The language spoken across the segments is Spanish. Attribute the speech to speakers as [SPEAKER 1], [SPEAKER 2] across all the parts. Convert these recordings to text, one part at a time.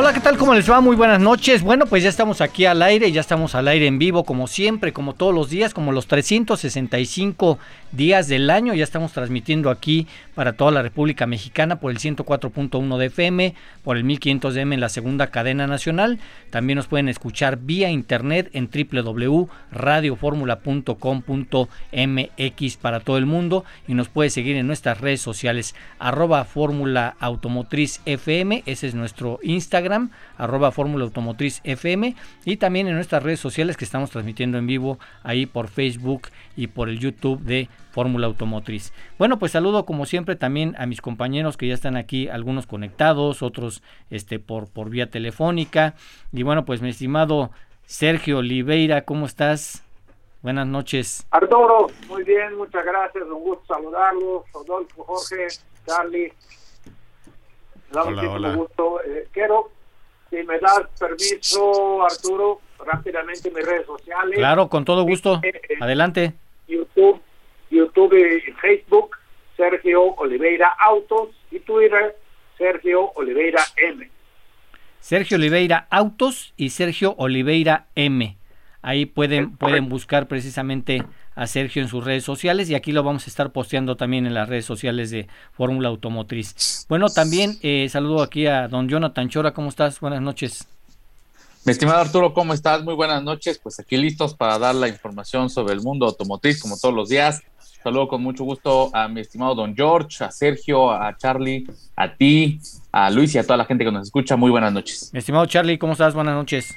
[SPEAKER 1] Hola, ¿qué tal? ¿Cómo les va? Muy buenas noches. Bueno, pues ya estamos aquí al aire, ya estamos al aire en vivo como siempre, como todos los días, como los 365 días del año. Ya estamos transmitiendo aquí para toda la República Mexicana por el 104.1 de FM, por el 1500 de M en la segunda cadena nacional. También nos pueden escuchar vía internet en www.radioformula.com.mx para todo el mundo y nos puede seguir en nuestras redes sociales arroba Fórmula Automotriz FM, ese es nuestro Instagram, arroba Fórmula Automotriz FM y también en nuestras redes sociales que estamos transmitiendo en vivo ahí por Facebook y por el YouTube de Fórmula Automotriz. Bueno, pues saludo como siempre también a mis compañeros que ya están aquí, algunos conectados, otros este por, por vía telefónica. Y bueno, pues mi estimado Sergio Oliveira, ¿cómo estás? Buenas noches.
[SPEAKER 2] Arturo, muy bien, muchas gracias, un gusto saludarlos. Rodolfo, Jorge, Charlie.
[SPEAKER 3] Hola, hola.
[SPEAKER 2] Gusto. Eh, quiero, si me das permiso, Arturo, rápidamente mis redes sociales.
[SPEAKER 1] Claro, con todo gusto.
[SPEAKER 2] Eh, eh,
[SPEAKER 1] Adelante.
[SPEAKER 2] YouTube, YouTube y Facebook, Sergio Oliveira Autos y Twitter, Sergio Oliveira M.
[SPEAKER 1] Sergio Oliveira Autos y Sergio Oliveira M. Ahí pueden, pueden buscar precisamente a Sergio en sus redes sociales y aquí lo vamos a estar posteando también en las redes sociales de Fórmula Automotriz. Bueno, también eh, saludo aquí a don Jonathan Chora, ¿cómo estás? Buenas noches.
[SPEAKER 3] Mi estimado Arturo, ¿cómo estás? Muy buenas noches. Pues aquí listos para dar la información sobre el mundo automotriz, como todos los días. Saludo con mucho gusto a mi estimado Don George, a Sergio, a Charlie, a ti, a Luis y a toda la gente que nos escucha. Muy buenas noches.
[SPEAKER 1] Mi estimado Charlie, ¿cómo estás? Buenas noches.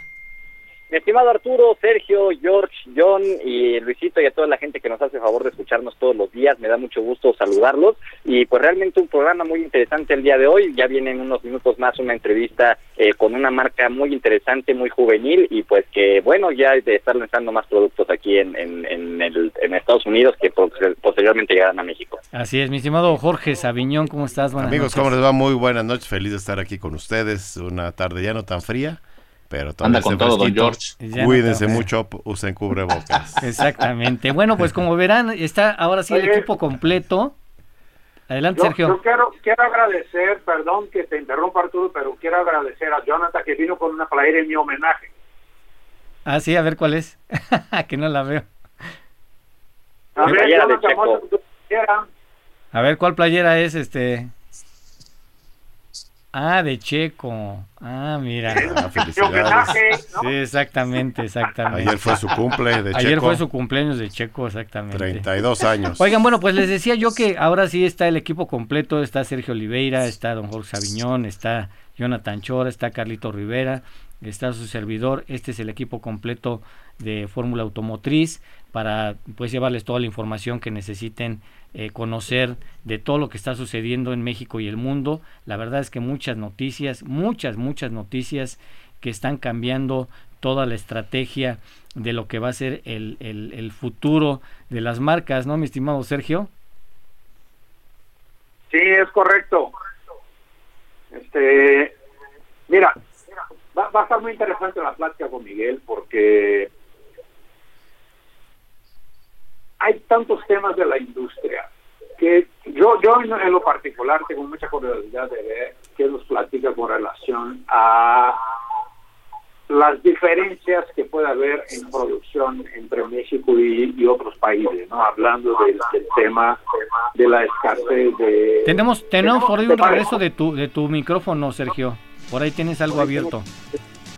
[SPEAKER 4] Mi estimado Arturo, Sergio, George, John y Luisito y a toda la gente que nos hace favor de escucharnos todos los días, me da mucho gusto saludarlos y pues realmente un programa muy interesante el día de hoy, ya viene en unos minutos más una entrevista eh, con una marca muy interesante, muy juvenil y pues que bueno, ya de estar lanzando más productos aquí en, en, en, el- en Estados Unidos que pos- posteriormente llegarán a México.
[SPEAKER 1] Así es, mi estimado Jorge Sabiñón, ¿cómo estás? Buenas
[SPEAKER 5] Amigos,
[SPEAKER 1] noches.
[SPEAKER 5] ¿cómo les va? Muy buenas noches. Feliz de estar aquí con ustedes. Una tarde ya no tan fría, pero
[SPEAKER 3] Anda con todo, Don. George.
[SPEAKER 1] No
[SPEAKER 5] Cuídense mucho, usen cubrebocas.
[SPEAKER 1] Exactamente. Bueno, pues como verán, está ahora sí el
[SPEAKER 2] Oye.
[SPEAKER 1] equipo completo. Adelante,
[SPEAKER 2] Yo,
[SPEAKER 1] Sergio.
[SPEAKER 2] yo quiero, quiero agradecer, perdón que te interrumpa Arturo, pero quiero agradecer a Jonathan que vino con una playera en mi homenaje.
[SPEAKER 1] Ah, sí, a ver cuál es. que no la veo.
[SPEAKER 2] A ver, Jonathan.
[SPEAKER 1] A ver cuál playera es este. Ah, de Checo. Ah, mira. Sí, exactamente, exactamente.
[SPEAKER 5] Ayer fue su cumple de
[SPEAKER 1] Ayer
[SPEAKER 5] Checo.
[SPEAKER 1] fue su cumpleaños de Checo, exactamente.
[SPEAKER 5] 32 años.
[SPEAKER 1] Oigan, bueno, pues les decía yo que ahora sí está el equipo completo, está Sergio Oliveira, está don Jorge Sabiñón, está Jonathan Chora, está Carlito Rivera, está su servidor, este es el equipo completo de Fórmula Automotriz para pues llevarles toda la información que necesiten eh, conocer de todo lo que está sucediendo en México y el mundo. La verdad es que muchas noticias, muchas, muchas noticias que están cambiando toda la estrategia de lo que va a ser el, el- el futuro de las marcas, ¿no, mi estimado Sergio?
[SPEAKER 2] Sí, es correcto. Este, mira, va, va a estar muy interesante la plática con Miguel porque hay tantos temas de la industria que yo, yo en, lo particular tengo mucha curiosidad de ver qué nos platica con relación a las diferencias que puede haber en producción entre México y, y otros países, ¿no? Hablando del, del tema de la escasez de...
[SPEAKER 1] Tenemos, tenemos por ahí un regreso de tu, de tu micrófono, Sergio. Por ahí tienes algo abierto.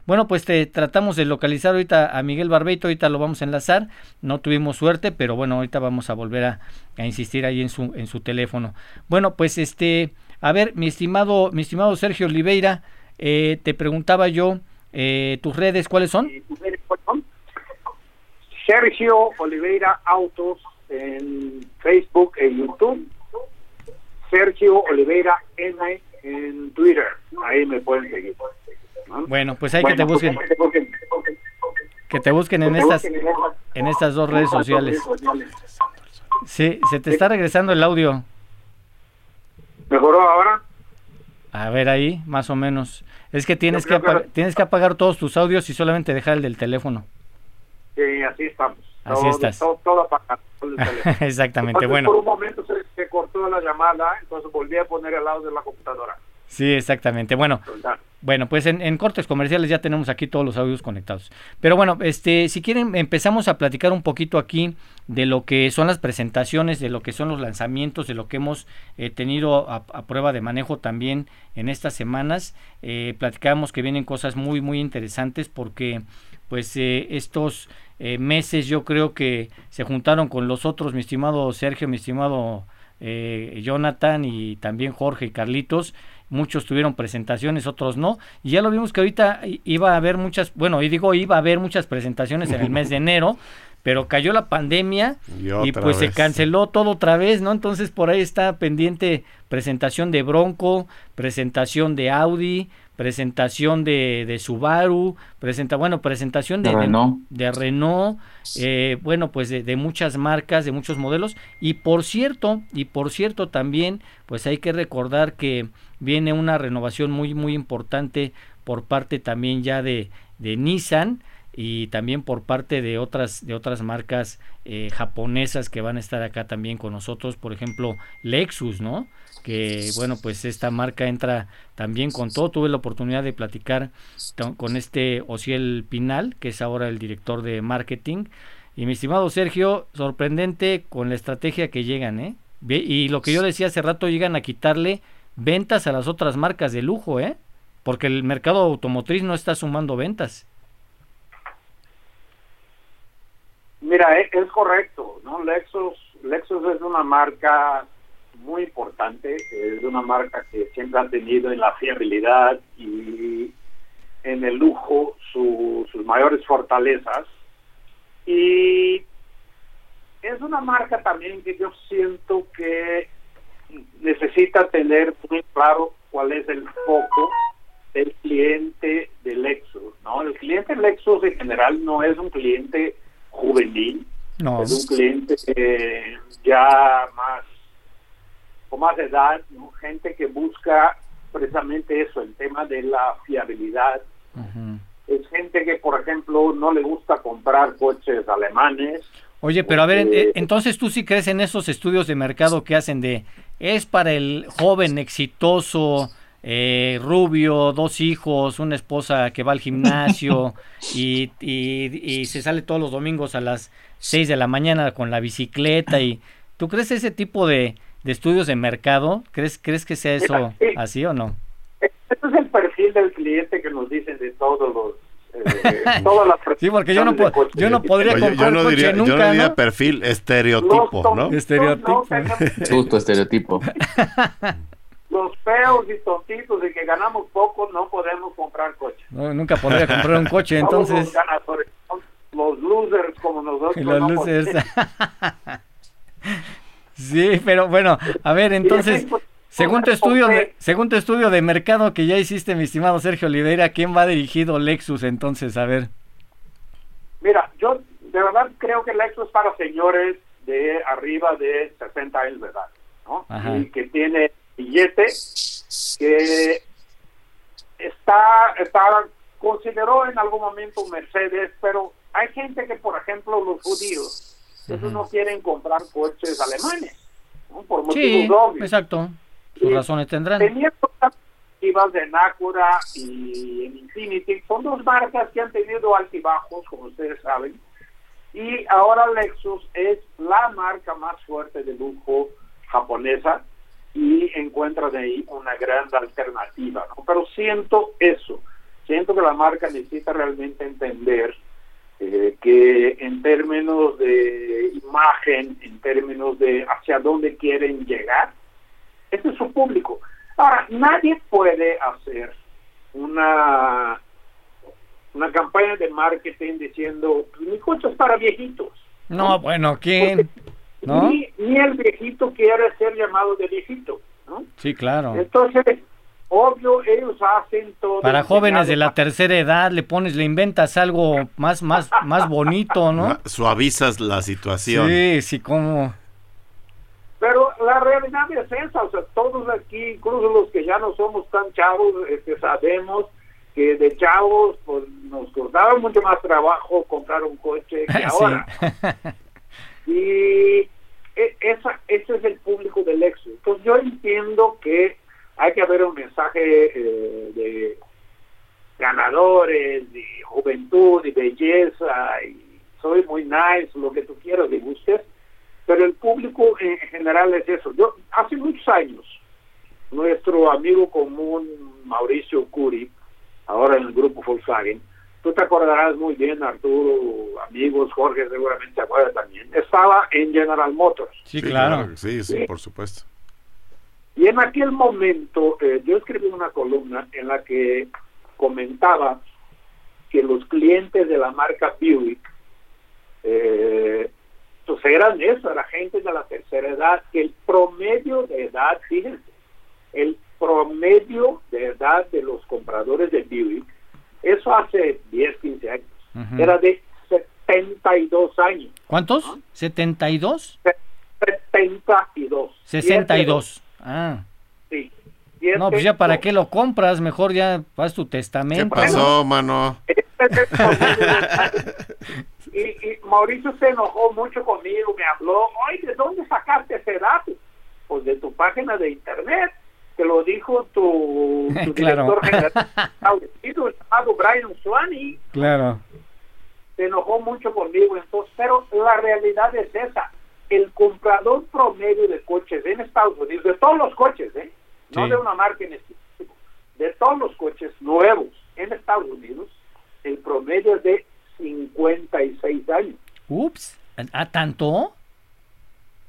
[SPEAKER 1] Bueno, pues te tratamos de localizar ahorita a Miguel Barbeito, ahorita lo vamos a enlazar. No tuvimos suerte, pero bueno, ahorita vamos a volver a, insistir ahí en su, en su teléfono. Bueno, pues este, a ver, mi estimado, mi estimado Sergio Oliveira, eh, te preguntaba yo, eh, tus redes, ¿cuáles son?
[SPEAKER 2] Sergio Oliveira Autos en Facebook e YouTube. Sergio Oliveira M en Twitter. Ahí me pueden seguir. ¿No?
[SPEAKER 1] Bueno, pues hay que te
[SPEAKER 2] Bueno,
[SPEAKER 1] busquen,
[SPEAKER 2] pues, que te busquen.
[SPEAKER 1] que te busquen en
[SPEAKER 2] Que te
[SPEAKER 1] estas,
[SPEAKER 2] busquen en
[SPEAKER 1] estas dos redes sociales. Sí, se te está regresando el audio.
[SPEAKER 2] ¿Mejoró ahora?
[SPEAKER 1] A ver ahí, más o menos. Es que tienes que, tienes que apagar todos tus audios y solamente dejar el del teléfono.
[SPEAKER 2] Sí, así estamos.
[SPEAKER 1] Así estás.
[SPEAKER 2] Todo, apagado.
[SPEAKER 1] Exactamente, bueno.
[SPEAKER 2] Por un momento se, se, cortó la llamada, entonces volví a poner el audio de la computadora.
[SPEAKER 1] Sí, exactamente. Bueno, bueno, pues en, cortes comerciales ya tenemos aquí todos los audios conectados. Pero bueno, este, si quieren empezamos a platicar un poquito aquí de lo que son las presentaciones, de lo que son los lanzamientos, de lo que hemos eh, tenido a, prueba de manejo también en estas semanas. Eh, platicamos que vienen cosas muy muy interesantes porque pues eh, estos eh, meses yo creo que se juntaron con los otros, mi estimado Sergio, mi estimado Jonathan y también Jorge y Carlitos muchos tuvieron presentaciones, otros no, y ya lo vimos que ahorita iba a haber muchas, bueno, y digo iba a haber muchas presentaciones en el mes de enero, pero cayó la pandemia y, pues se canceló todo otra vez, ¿no? Entonces por ahí está pendiente presentación de Bronco, presentación de Audi, presentación de, de Subaru, presenta, bueno, presentación de, Renault, de, Renault eh, bueno, pues de, muchas marcas, de muchos modelos. Y por cierto, y por cierto también, pues hay que recordar que viene una renovación muy, muy importante por parte también ya de, de Nissan y también por parte de otras de otras marcas eh, japonesas que van a estar acá también con nosotros. Por ejemplo Lexus no que bueno pues esta marca entra también con todo. Tuve la oportunidad de platicar con este Ociel Pinal que es ahora el director de marketing. Y mi estimado Sergio sorprendente con la estrategia que llegan eh y lo que yo decía hace rato llegan a quitarle ventas a las otras marcas de lujo eh porque el mercado automotriz no está sumando ventas.
[SPEAKER 2] Mira, es, correcto, ¿no? Lexus, Lexus es una marca muy importante, es una marca que siempre ha tenido en la fiabilidad y en el lujo sus mayores fortalezas. Y es una marca también que yo siento que necesita tener muy claro cuál es el foco del cliente de Lexus, ¿no? El cliente Lexus en general no es un cliente juvenil. Es un cliente ya más más edad, gente que busca precisamente eso, el tema de la fiabilidad. Es gente que, por ejemplo, no le gusta comprar coches alemanes.
[SPEAKER 1] Oye, pero a ver, entonces tú sí crees en esos estudios de mercado que hacen de, es para el joven exitoso, eh, rubio, dos hijos, una esposa que va al gimnasio y, y, se sale todos los domingos a las 6 de la mañana con la bicicleta y ¿tú crees ese tipo de, estudios de mercado? ¿Crees, ¿Crees que sea eso así o no?
[SPEAKER 2] Ese es el perfil del cliente que nos dicen de todos los eh, todas las
[SPEAKER 1] sí, porque yo no, yo no podría comprar yo no diría, nunca, yo no diría
[SPEAKER 5] perfil estereotipo, ¿no?
[SPEAKER 1] Estereotipo.
[SPEAKER 3] Justo estereotipo.
[SPEAKER 2] los feos y tontitos de que ganamos poco no podemos comprar coche.
[SPEAKER 1] nunca podría comprar un coche, entonces.
[SPEAKER 2] Los, losers como nosotros. Los losers.
[SPEAKER 1] Sí, pero bueno, a ver, entonces, según tu estudio de, según tu estudio de mercado que ya hiciste, mi estimado Sergio Oliveira, ¿quién va dirigido Lexus entonces? A ver.
[SPEAKER 2] Mira, yo de verdad creo que Lexus para señores de arriba de 60 años de edad, ¿no? Y que tiene billete que está, está consideró en algún momento Mercedes, pero hay gente que, por ejemplo, los judíos, no quieren comprar coches alemanes, por motivos sí,
[SPEAKER 1] Exacto, sus razones tendrán.
[SPEAKER 2] Teniendo de Nacura y Infinity, son dos marcas que han tenido altibajos, como ustedes saben, y ahora Lexus es la marca más fuerte de lujo japonesa, y encuentra de ahí una gran alternativa. ¿no? Pero siento eso, siento que la marca necesita realmente entender eh, que en términos de imagen, en términos de hacia dónde quieren llegar, ese es su público. Ahora, nadie puede hacer una una campaña de marketing diciendo mi coche es para viejitos.
[SPEAKER 1] No, bueno, ¿quién?
[SPEAKER 2] Ni, el viejito quiere ser llamado de viejito, ¿no?
[SPEAKER 1] Sí, claro.
[SPEAKER 2] Entonces, obvio, ellos hacen todo.
[SPEAKER 1] Para jóvenes de la tercera edad, le pones, le inventas algo más, más, más bonito, ¿no?
[SPEAKER 5] Suavizas la situación.
[SPEAKER 1] Sí, sí, como...
[SPEAKER 2] la realidad es esa, o sea, todos aquí, incluso los que ya no somos tan chavos, este, sabemos que de chavos pues nos costaba mucho más trabajo comprar un coche que ahora. y e, esa, ese es el público del éxito. Entonces yo entiendo que hay que haber un mensaje eh, de ganadores, de juventud y belleza, y soy muy nice, lo que tú quieras y gustes, pero el público en general es eso. Yo hace muchos años, nuestro amigo común Mauricio Curi, ahora en el grupo Volkswagen, tú te acordarás muy bien, Arturo, amigos, Jorge seguramente se acuerda también, estaba en General Motors.
[SPEAKER 5] Sí, claro. Sí, sí, por supuesto.
[SPEAKER 2] Y en aquel momento eh, yo escribí una columna en la que comentaba que los clientes de la marca Buick eh, pues eran eso, era gente de la tercera edad, que el promedio de edad, fíjense, el promedio de edad de los compradores de Buick, eso hace 10, 15 años, era de 72 años.
[SPEAKER 1] ¿Cuántos? ¿72?
[SPEAKER 2] 72.
[SPEAKER 1] 62. Ah.
[SPEAKER 2] Sí.
[SPEAKER 1] No, pues ya para qué lo compras, mejor ya vas tu testamento.
[SPEAKER 5] ¿Qué pasó, mano?
[SPEAKER 2] y, y, Mauricio se enojó mucho conmigo, me habló, oye, ¿de dónde sacaste ese dato? Pues de tu página de internet, te lo dijo tu, tu director general, llamado Brian Swaney.
[SPEAKER 1] Claro.
[SPEAKER 2] Se enojó mucho conmigo, entonces, pero la realidad es esa. El comprador promedio de coches en Estados Unidos, de todos los coches, ¿eh? no de una marca en específico, de todos los coches nuevos en Estados Unidos, el promedio es de 56 años.
[SPEAKER 1] Ups, ¿a tanto?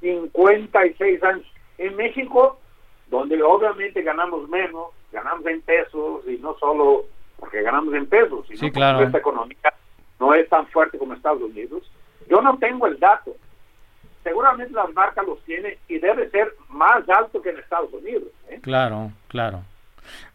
[SPEAKER 2] 56 años. En México, donde obviamente ganamos menos, ganamos en pesos y no solo porque ganamos en pesos, sino
[SPEAKER 1] sí, claro.
[SPEAKER 2] porque esta economía no es tan fuerte como Estados Unidos. Yo no tengo el dato. Seguramente las marcas los tienen y debe ser más alto que en Estados Unidos. ¿eh?
[SPEAKER 1] Claro, claro.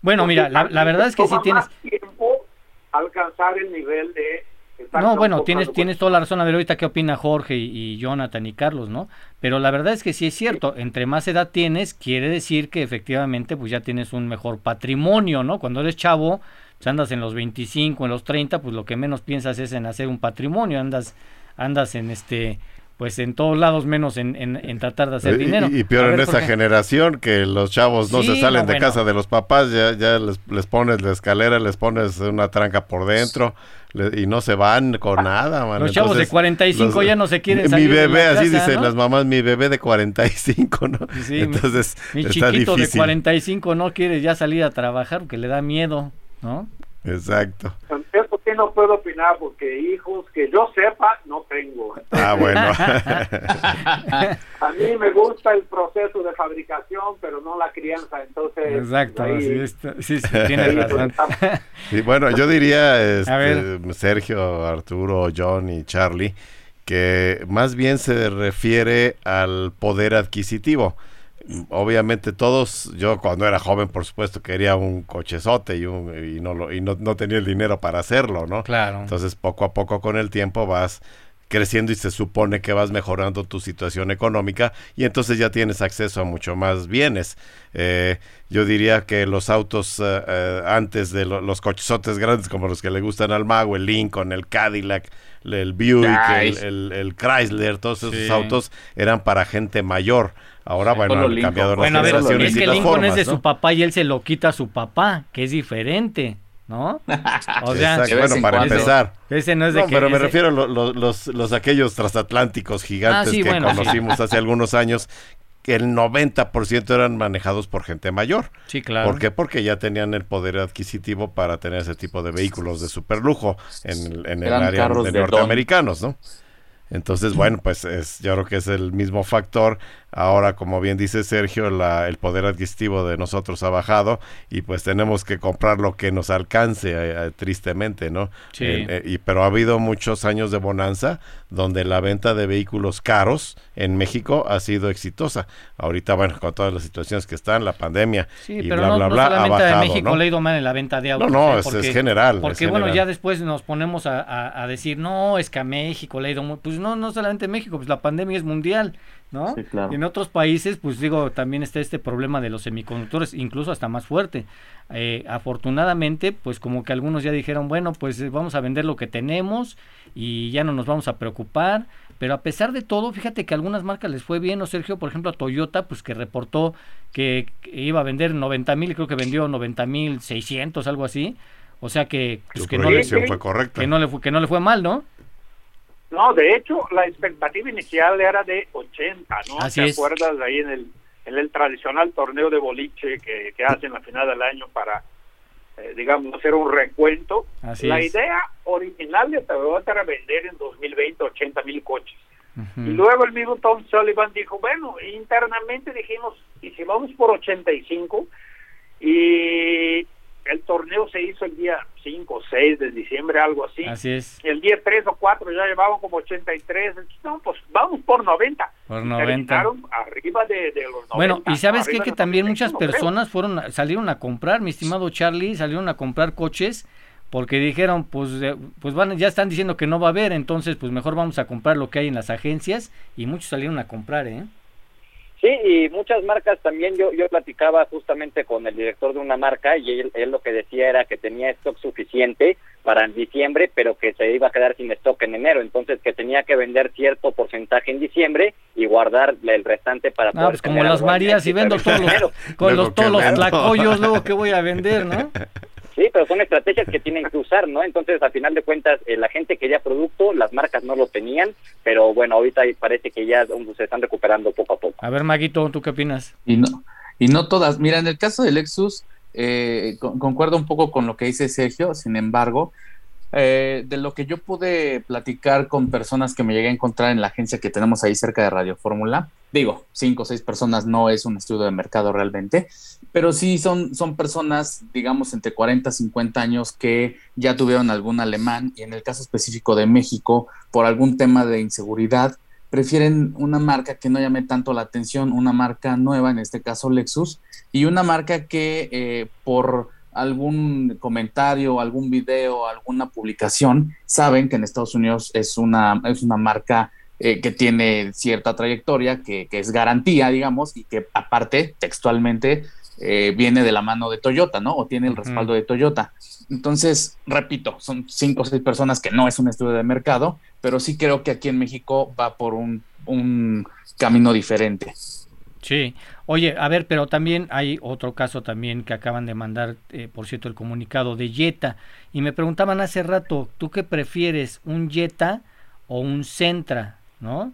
[SPEAKER 1] Bueno, porque mira, la, la, verdad es que sí tienes...
[SPEAKER 2] tiempo alcanzar el nivel de
[SPEAKER 1] no, bueno, tienes, tienes toda la razón. A ver, ahorita qué opina Jorge y, Jonathan y Carlos, ¿no? Pero la verdad es que sí es cierto, entre más edad tienes, quiere decir que efectivamente pues ya tienes un mejor patrimonio, ¿no? Cuando eres chavo, pues andas en los 25, en los 30, pues lo que menos piensas es en hacer un patrimonio, andas, andas en este pues en todos lados menos en, en, tratar de hacer dinero.
[SPEAKER 5] Y, peor en esa generación que los chavos no se salen de casa de los papás, ya, ya les, les, pones la escalera, les pones una tranca por dentro y no se van con nada, man.
[SPEAKER 1] Los chavos de 45 ya no se quieren salir
[SPEAKER 5] Mi bebé,
[SPEAKER 1] de la
[SPEAKER 5] así
[SPEAKER 1] casa,
[SPEAKER 5] dicen
[SPEAKER 1] ¿no?
[SPEAKER 5] las mamás, mi bebé de 45, ¿no?
[SPEAKER 1] Sí,
[SPEAKER 5] Entonces,
[SPEAKER 1] mi
[SPEAKER 5] está
[SPEAKER 1] chiquito
[SPEAKER 5] difícil.
[SPEAKER 1] de 45 no quiere ya salir a trabajar porque le da miedo, ¿no?
[SPEAKER 5] Exacto.
[SPEAKER 2] Eso sí no puedo opinar porque hijos que yo sepa no tengo.
[SPEAKER 5] Ah, bueno.
[SPEAKER 2] A mí me gusta el proceso de fabricación, pero no la crianza, entonces...
[SPEAKER 1] Exacto,
[SPEAKER 2] ahí-
[SPEAKER 1] sí, está- sí, sí, tienes razón.
[SPEAKER 5] Y bueno, yo diría, este. Sergio, Arturo, John y Charlie, que más bien se refiere al poder adquisitivo. Obviamente todos, yo cuando era joven, por supuesto, quería un cochezote y, un, y, no, lo, y no, no tenía el dinero para hacerlo, ¿no?
[SPEAKER 1] Claro.
[SPEAKER 5] Entonces, poco a poco con el tiempo vas creciendo y se supone que vas mejorando tu situación económica y entonces ya tienes acceso a mucho más bienes. Eh, yo diría que los autos eh, eh, antes de lo- los cochesotes grandes como los que le gustan al mago, el Lincoln, el Cadillac, el Buick, el,
[SPEAKER 3] Nice.
[SPEAKER 5] el- el Chrysler, todos esos
[SPEAKER 1] Sí.
[SPEAKER 5] autos eran para gente mayor. Ahora, bueno, han
[SPEAKER 3] Lincoln.
[SPEAKER 5] cambiado las
[SPEAKER 1] Bueno, a ver,
[SPEAKER 5] generaciones
[SPEAKER 1] es
[SPEAKER 5] y
[SPEAKER 1] que
[SPEAKER 5] las
[SPEAKER 1] Lincoln
[SPEAKER 5] formas,
[SPEAKER 1] es de
[SPEAKER 5] ¿no?
[SPEAKER 1] su papá y él se lo quita a su papá, que es diferente, ¿no? O sea,
[SPEAKER 5] bueno,
[SPEAKER 3] en
[SPEAKER 5] para
[SPEAKER 3] cuando.
[SPEAKER 5] empezar.
[SPEAKER 1] ese no es de
[SPEAKER 5] No,
[SPEAKER 1] que
[SPEAKER 5] pero me refiero a lo- lo- los, los aquellos transatlánticos gigantes
[SPEAKER 1] Ah, sí,
[SPEAKER 5] que
[SPEAKER 1] bueno, sí.
[SPEAKER 5] conocimos hace algunos años, que el 90% eran manejados por gente mayor.
[SPEAKER 1] Sí, claro.
[SPEAKER 5] ¿Por qué? Porque ya tenían el poder adquisitivo para tener ese tipo de vehículos de superlujo en, el- en el área de
[SPEAKER 3] don.
[SPEAKER 5] norteamericanos, ¿no? Entonces, bueno, pues es, yo creo que es el mismo factor. Ahora, como bien dice Sergio, la- el poder adquisitivo de nosotros ha bajado y pues tenemos que comprar lo que nos alcance, eh, eh, tristemente, ¿no?
[SPEAKER 1] Sí.
[SPEAKER 5] Eh, eh, y, pero ha habido muchos años de bonanza donde la venta de vehículos caros en México ha sido exitosa. Ahorita, bueno, con todas las situaciones que están, la pandemia
[SPEAKER 1] Sí,
[SPEAKER 5] y
[SPEAKER 1] pero
[SPEAKER 5] bla,
[SPEAKER 1] no,
[SPEAKER 5] bla,
[SPEAKER 1] no
[SPEAKER 5] bla, bajado,
[SPEAKER 1] de México
[SPEAKER 5] ¿no?
[SPEAKER 1] le ha ido mal en la venta de autos.
[SPEAKER 5] no,
[SPEAKER 1] ¿eh?
[SPEAKER 5] es- es general, es
[SPEAKER 1] Porque bueno, ya después nos ponemos a, a- a decir, no, es que a México le ha ido muy... Pues no, no solamente en México, pues la pandemia es mundial, ¿no? En otros países, pues digo, también está este problema de los semiconductores, incluso hasta más fuerte. Eh, afortunadamente, pues como que algunos ya dijeron, bueno, pues eh, vamos a vender lo que tenemos y ya no nos vamos a preocupar. Pero a pesar de todo, fíjate que a algunas marcas les fue bien, ¿no, Sergio? Por ejemplo, a Toyota, pues que reportó que, iba a vender 90 mil, creo que vendió 90 mil 600, algo así. O sea que,
[SPEAKER 5] pues, que, no le, fue correcta.
[SPEAKER 1] que no le fue que no le fue mal, ¿no?
[SPEAKER 2] No, de hecho, la expectativa inicial era de 80, ¿no?
[SPEAKER 1] Así
[SPEAKER 2] ¿Te acuerdas de ahí en el, en el tradicional torneo de boliche que, que hacen a final del año para, eh, digamos, hacer un recuento? la idea original de Toyota era vender en 2020 80 mil coches. Y luego el mismo Tom Sullivan dijo, bueno, internamente dijimos, y si vamos por 85, y el torneo se hizo el día 5 o 6 de diciembre, algo así.
[SPEAKER 1] Así es.
[SPEAKER 2] El día 3 o 4 ya llevaban como 83. No, pues vamos por 90.
[SPEAKER 1] Por 90.
[SPEAKER 2] arriba de, los 90.
[SPEAKER 1] Bueno, y sabes qué? que también muchas personas fueron salieron a comprar, mi estimado Charlie, salieron a comprar coches porque dijeron, pues, eh, pues van, ya están diciendo que no va a haber, entonces pues mejor vamos a comprar lo que hay en las agencias y muchos salieron a comprar, ¿eh?
[SPEAKER 4] Sí, y muchas marcas también, yo, yo platicaba justamente con el director de una marca y él, él lo que decía era que tenía stock suficiente para diciembre, pero que se iba a quedar sin stock en enero, entonces que tenía que vender cierto porcentaje en diciembre y guardar el restante para
[SPEAKER 1] ah, pues como las Marías, y vendo todos los, con los, todos los tlacoyos, luego que voy a vender, ¿no?
[SPEAKER 4] Sí, pero son estrategias que tienen que usar, ¿no? Entonces, al final de cuentas, eh, la gente quería producto, las marcas no lo tenían, pero bueno, ahorita parece que ya se están recuperando poco a poco.
[SPEAKER 1] A ver, Maguito, ¿tú qué opinas?
[SPEAKER 3] Y no, y no todas. Mira, en el caso de Lexus, eh, concuerdo un poco con lo que dice Sergio, sin embargo, eh, de lo que yo pude platicar con personas que me llegué a encontrar en la agencia que tenemos ahí cerca de Radio Fórmula, digo, cinco o seis personas no es un estudio de mercado realmente, pero sí son, son personas, digamos, entre 40 y 50 años que ya tuvieron algún alemán y en el caso específico de México, por algún tema de inseguridad, prefieren una marca que no llame tanto la atención, una marca nueva, en este caso Lexus, y una marca que eh, por algún comentario, algún video, alguna publicación, saben que en Estados Unidos es una, es una marca eh, que tiene cierta trayectoria, que, es garantía, digamos, y que aparte textualmente eh, viene de la mano de Toyota, ¿no? O tiene el respaldo de Toyota. Entonces, repito, son cinco o seis personas que no es un estudio de mercado, pero sí creo que aquí en México va por un, un camino diferente.
[SPEAKER 1] Sí, oye, a ver, pero también hay otro caso también que acaban de mandar, eh, por cierto, el comunicado de Jetta. Y me preguntaban hace rato, ¿tú qué prefieres, un Jetta o un Centra? ¿No?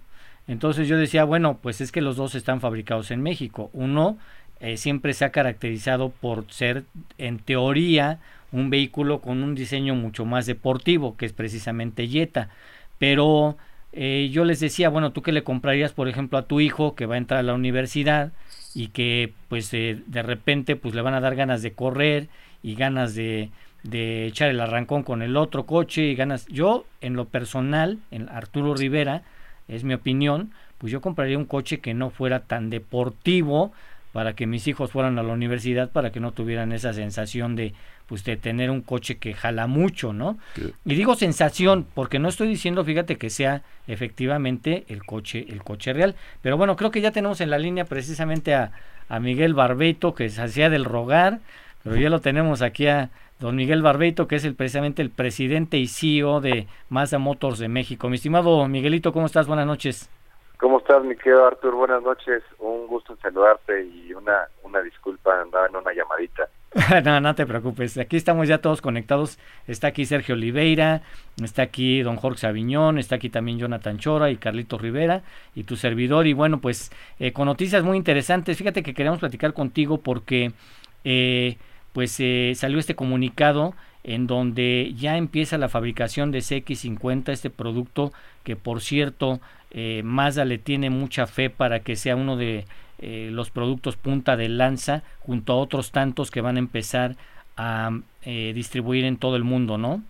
[SPEAKER 1] Entonces yo decía, bueno, pues es que los dos están fabricados en México. Uno eh, siempre se ha caracterizado por ser, en teoría, un vehículo con un diseño mucho más deportivo, que es precisamente Jetta. Pero eh, yo les decía, bueno, tú qué le comprarías, por ejemplo, a tu hijo que va a entrar a la universidad y que pues eh, de repente pues le van a dar ganas de correr y ganas de, de echar el arrancón con el otro coche y ganas. Yo, en lo personal, en Arturo Rivera, es mi opinión, pues yo compraría un coche que no fuera tan deportivo para que mis hijos fueran a la universidad, para que no tuvieran esa sensación de pues de tener un coche que jala mucho, ¿no? Y digo sensación porque no estoy diciendo, fíjate que sea efectivamente el coche el coche real, pero bueno, creo que ya tenemos en la línea precisamente a, a Miguel Barbeito que se hacía del rogar, pero ya lo tenemos aquí a don Miguel Barbeito que es el precisamente el presidente y CEO de Mazda Motors de México. Mi estimado Miguelito, ¿cómo estás? Buenas noches.
[SPEAKER 6] ¿Cómo estás, mi querido Artur? Buenas noches. Un gusto en saludarte y una, una disculpa, andaba en una llamadita.
[SPEAKER 1] no, no te preocupes. Aquí estamos ya todos conectados. Está aquí Sergio Oliveira, está aquí don Jorge Saviñón, está aquí también Jonathan Chora y Carlito Rivera y tu servidor. Y bueno, pues eh, con noticias muy interesantes. Fíjate que queremos platicar contigo porque eh, pues eh, salió este comunicado en donde ya empieza la fabricación de CX50, este producto que por cierto eh, Mazda le tiene mucha fe para que sea uno de eh, los productos punta de lanza junto a otros tantos que van a empezar a eh, distribuir en todo el mundo, ¿no?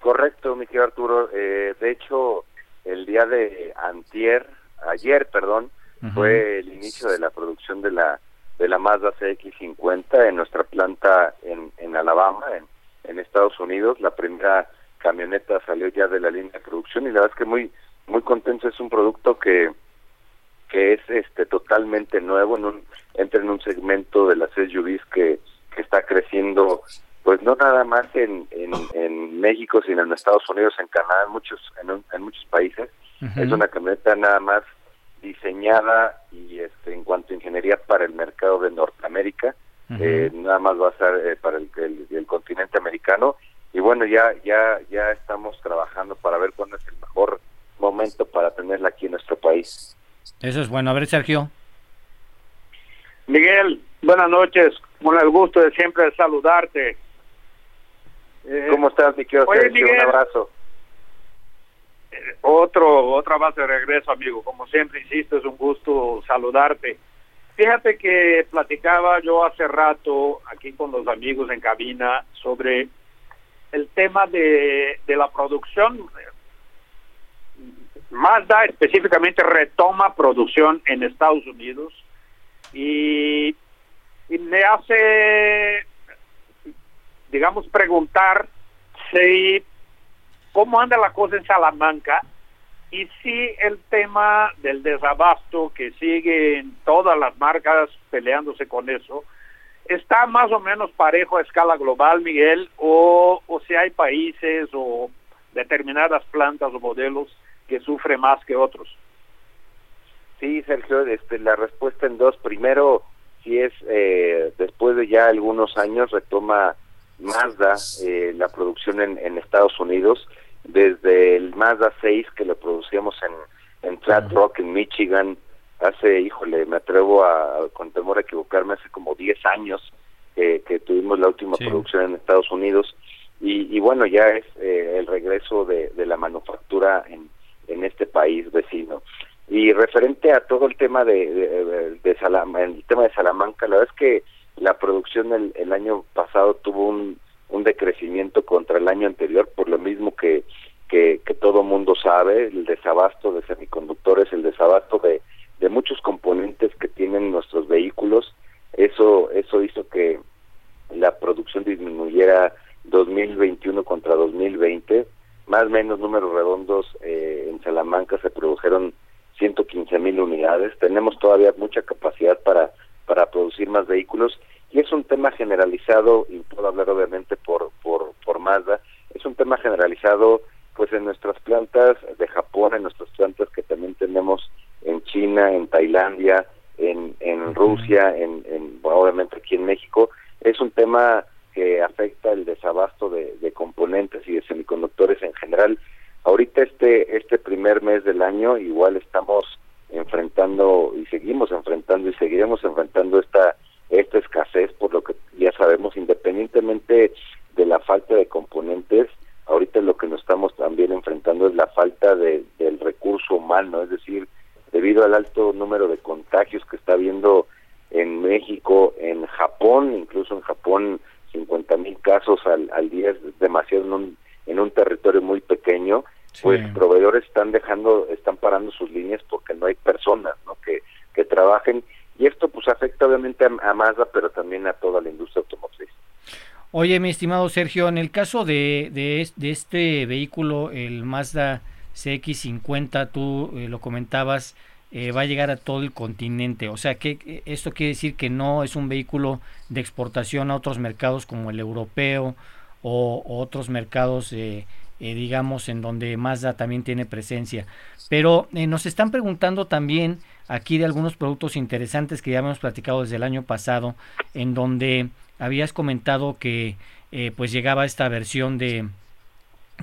[SPEAKER 6] Correcto, mi querido Arturo. Eh, de hecho, el día de antier, ayer, perdón, fue el inicio de la producción de la de la Mazda CX50 en nuestra planta en, en Alabama, en, en Estados Unidos. La primera camioneta salió ya de la línea de producción y la verdad es que muy muy contentos. Es un producto que que es este totalmente nuevo, en un, entra en un segmento de las SUVs que, que está creciendo, pues no nada más en, en, México, sino en Estados Unidos, en Canadá, en muchos, en, muchos países. Es una camioneta nada más diseñada y este, en cuanto a ingeniería para el mercado de Norteamérica, eh, nada más va a ser eh, para el, el, continente americano y bueno ya ya ya estamos trabajando para ver cuándo es el mejor momento para tenerla aquí en nuestro país.
[SPEAKER 1] Eso es bueno. A ver, Sergio.
[SPEAKER 2] Miguel, buenas noches. Con el gusto de siempre saludarte.
[SPEAKER 6] Eh, ¿Cómo estás, mi Un abrazo.
[SPEAKER 2] Eh, otro, otra base de regreso, amigo. Como siempre, insisto, es un gusto saludarte. Fíjate que platicaba yo hace rato aquí con los amigos en cabina sobre el tema de, de la producción Mazda específicamente retoma producción en Estados Unidos y, me hace, digamos, preguntar si cómo anda la cosa en Salamanca y si el tema del desabasto que siguen todas las marcas peleándose con eso está más o menos parejo a escala global, Miguel, o, o si hay países o determinadas plantas o modelos que sufre más que otros?
[SPEAKER 6] Sí, Sergio, este, la respuesta en dos. Primero, si es eh, después de ya algunos años retoma Mazda eh, la producción en, en, Estados Unidos, desde el Mazda 6 que lo producíamos en, en Flat Rock, en Michigan, hace, híjole, me atrevo a, con temor a equivocarme, hace como 10 años que tuvimos la última producción en Estados Unidos. Y, y bueno, ya es eh, el regreso de, de la manufactura en, en este país vecino. Y referente a todo el tema de, de, de el tema de Salamanca, la verdad es que la producción el, el año pasado tuvo un, un decrecimiento contra el año anterior, por lo mismo que, que, que todo mundo sabe, el desabasto de semiconductores, el desabasto de, de muchos componentes que tienen nuestros vehículos, eso, eso hizo que la producción disminuyera 2021 contra 2020 más o menos números redondos, eh, en Salamanca se produjeron 115 mil unidades. Tenemos todavía mucha capacidad para, para producir más vehículos y es un tema generalizado, y puedo hablar obviamente por, por, por Mazda, es un tema generalizado pues en nuestras plantas de Japón, en nuestras plantas que también tenemos en China, en Tailandia, en, en Rusia, en, en obviamente aquí en México. Es un tema que afecta el desabasto de, componentes y de semiconductores en general. Ahorita este este primer mes del año igual estamos enfrentando y seguimos enfrentando y seguiremos enfrentando esta esta escasez por lo que ya sabemos independientemente de la falta de componentes ahorita lo que nos estamos también enfrentando es la falta de, del recurso humano es decir debido al alto número de contagios que está habiendo en México en Japón incluso en Japón 50 mil casos al, al día es demasiado en un, en un territorio muy pequeño, pues proveedores están dejando, están parando sus líneas porque no hay personas ¿no? que, que trabajen y esto pues afecta obviamente a, Mazda pero también a toda la industria automotriz.
[SPEAKER 1] Oye, mi estimado Sergio, en el caso de, de, este vehículo, el Mazda CX50, tú eh, lo comentabas, eh, va a llegar a todo el continente. O sea, que esto quiere decir que no es un vehículo de exportación a otros mercados como el europeo o, otros mercados, eh, digamos, en donde Mazda también tiene presencia. Pero nos están preguntando también aquí de algunos productos interesantes que ya hemos platicado desde el año pasado, en donde habías comentado que pues llegaba esta versión de,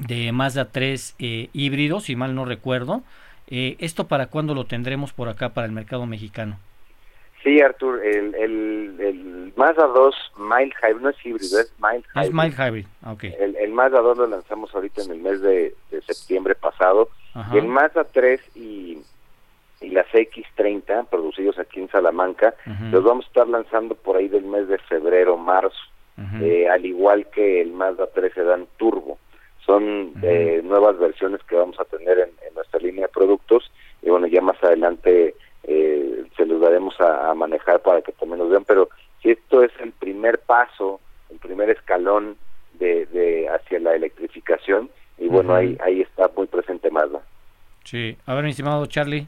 [SPEAKER 1] de Mazda 3 híbrido, si mal no recuerdo. Eh, ¿Esto para cuándo lo tendremos por acá para el mercado mexicano?
[SPEAKER 6] Sí, Artur, el, el, el Mazda 2 Mild Hybrid, no es híbrido, es Mild Hybrid.
[SPEAKER 1] Es Mild Hybrid, ok.
[SPEAKER 6] El, el Mazda 2 lo lanzamos ahorita en el mes de, septiembre pasado. Y el Mazda 3 y, y las X30, producidos aquí en Salamanca, los vamos a estar lanzando por ahí del mes de febrero, marzo, eh, al igual que el Mazda 3 Sedan Turbo. Son eh, nuevas versiones que vamos a tener en, nuestra línea de productos. Y bueno ya más adelante eh, se los daremos a, manejar para que también nos vean. Pero si esto es el primer paso el primer escalón de, de hacia la electrificación y bueno ahí ahí está muy presente Mazda.
[SPEAKER 1] Sí, a ver, mi estimado Charlie.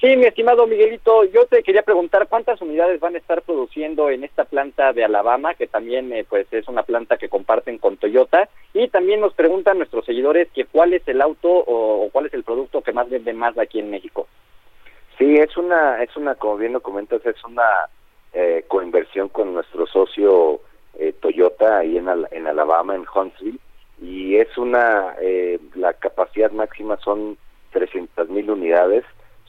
[SPEAKER 4] Sí, mi estimado Miguelito, yo te quería preguntar cuántas unidades van a estar produciendo en esta planta de Alabama, que también eh, pues es una planta que comparten con Toyota, y también nos preguntan nuestros seguidores que cuál es el auto o, cuál es el producto que más vende más aquí en México.
[SPEAKER 6] Sí, es una, es una, como bien lo comentas, es una eh, coinversión con nuestro socio eh, Toyota ahí en, en Alabama, en Huntsville, y es una, eh, la capacidad máxima son 300 mil unidades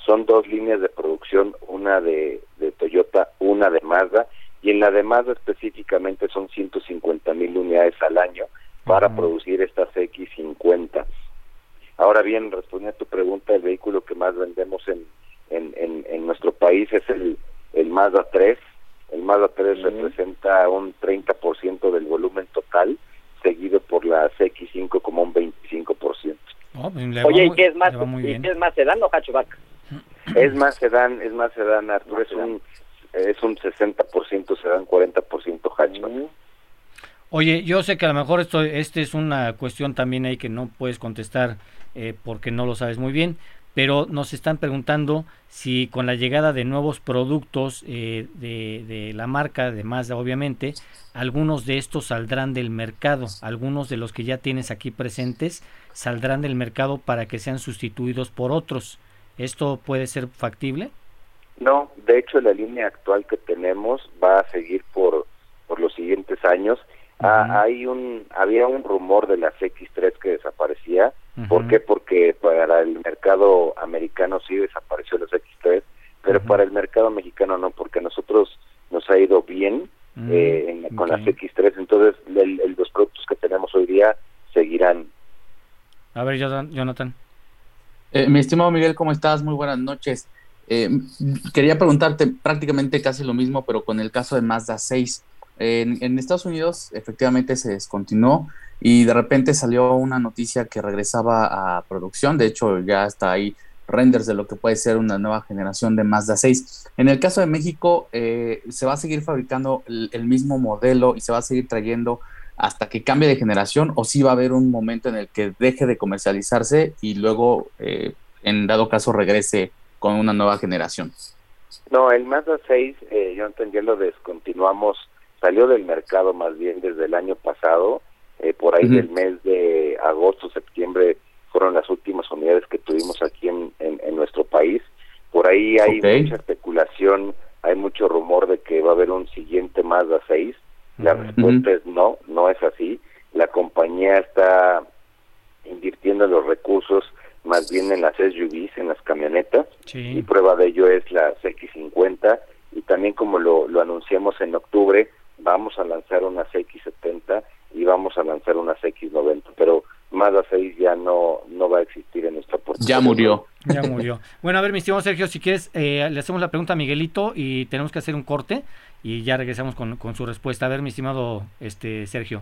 [SPEAKER 6] son dos líneas de producción, una de, Toyota, una de Mazda, y en la de Mazda específicamente son 150 mil unidades al año para producir estas X50. Ahora bien, respondiendo a tu pregunta, el vehículo que más vendemos en, en, en, nuestro país es el, el Mazda 3. El Mazda 3 representa un 30% del volumen total, seguido por la X5 como un 25%.
[SPEAKER 4] Oye, ¿y qué es más, ¿y qué es más sedán o hatchback?
[SPEAKER 6] Es más sedán, es más sedán, Arturo, es un, es un 60% sedán, 40% hatchback.
[SPEAKER 1] Oye, yo sé que a lo mejor esto este es una cuestión también ahí que no puedes contestar eh, porque no lo sabes muy bien, pero nos están preguntando si con la llegada de nuevos productos eh, de, de, la marca de Mazda, obviamente, algunos de estos saldrán del mercado, algunos de los que ya tienes aquí presentes saldrán del mercado para que sean sustituidos por otros. ¿Esto puede ser factible?
[SPEAKER 6] No, de hecho la línea actual que tenemos va a seguir por, por los siguientes años. Ah, hay un, había un rumor de las X3 que desaparecía. ¿Por qué? Porque para el mercado americano sí desapareció las X3, pero para el mercado mexicano no, porque a nosotros nos ha ido bien eh, con las X3. Entonces los productos que tenemos hoy día seguirán.
[SPEAKER 1] A ver, Jonathan.
[SPEAKER 3] Eh, mi estimado Miguel, ¿cómo estás? Muy buenas noches. Eh, quería preguntarte prácticamente casi lo mismo, pero con el caso de Mazda 6. En, Estados Unidos efectivamente se descontinuó y de repente salió una noticia que regresaba a producción. De hecho, ya está ahí renders de lo que puede ser una nueva generación de Mazda 6. En el caso de México, eh, se va a seguir fabricando el, mismo modelo y se va a seguir trayendo hasta que cambie de generación o si va a haber un momento en el que deje de comercializarse y luego, eh, en dado caso, regrese con una nueva generación?
[SPEAKER 6] No, el Mazda 6, eh, yo entendí, lo descontinuamos, salió del mercado más bien desde el año pasado, eh, por ahí del mes de agosto, septiembre, fueron las últimas unidades que tuvimos aquí en, en, nuestro país. Por ahí hay mucha especulación, hay mucho rumor de que va a haber un siguiente Mazda 6 la respuesta es no, no es así. La compañía está invirtiendo los recursos más bien en las SUVs, en las y prueba de ello es la X50, y también como lo, lo anunciamos en octubre, vamos a lanzar una X70 y vamos a lanzar una X90, pero Mazda 6 ya no, no va a existir en nuestra.
[SPEAKER 3] Ya murió.
[SPEAKER 1] Ya murió. Bueno, a ver, mi estimado Sergio, si quieres, eh, le hacemos la pregunta a Miguelito y tenemos que hacer un corte y ya regresamos con, con su respuesta. A ver, mi estimado este Sergio.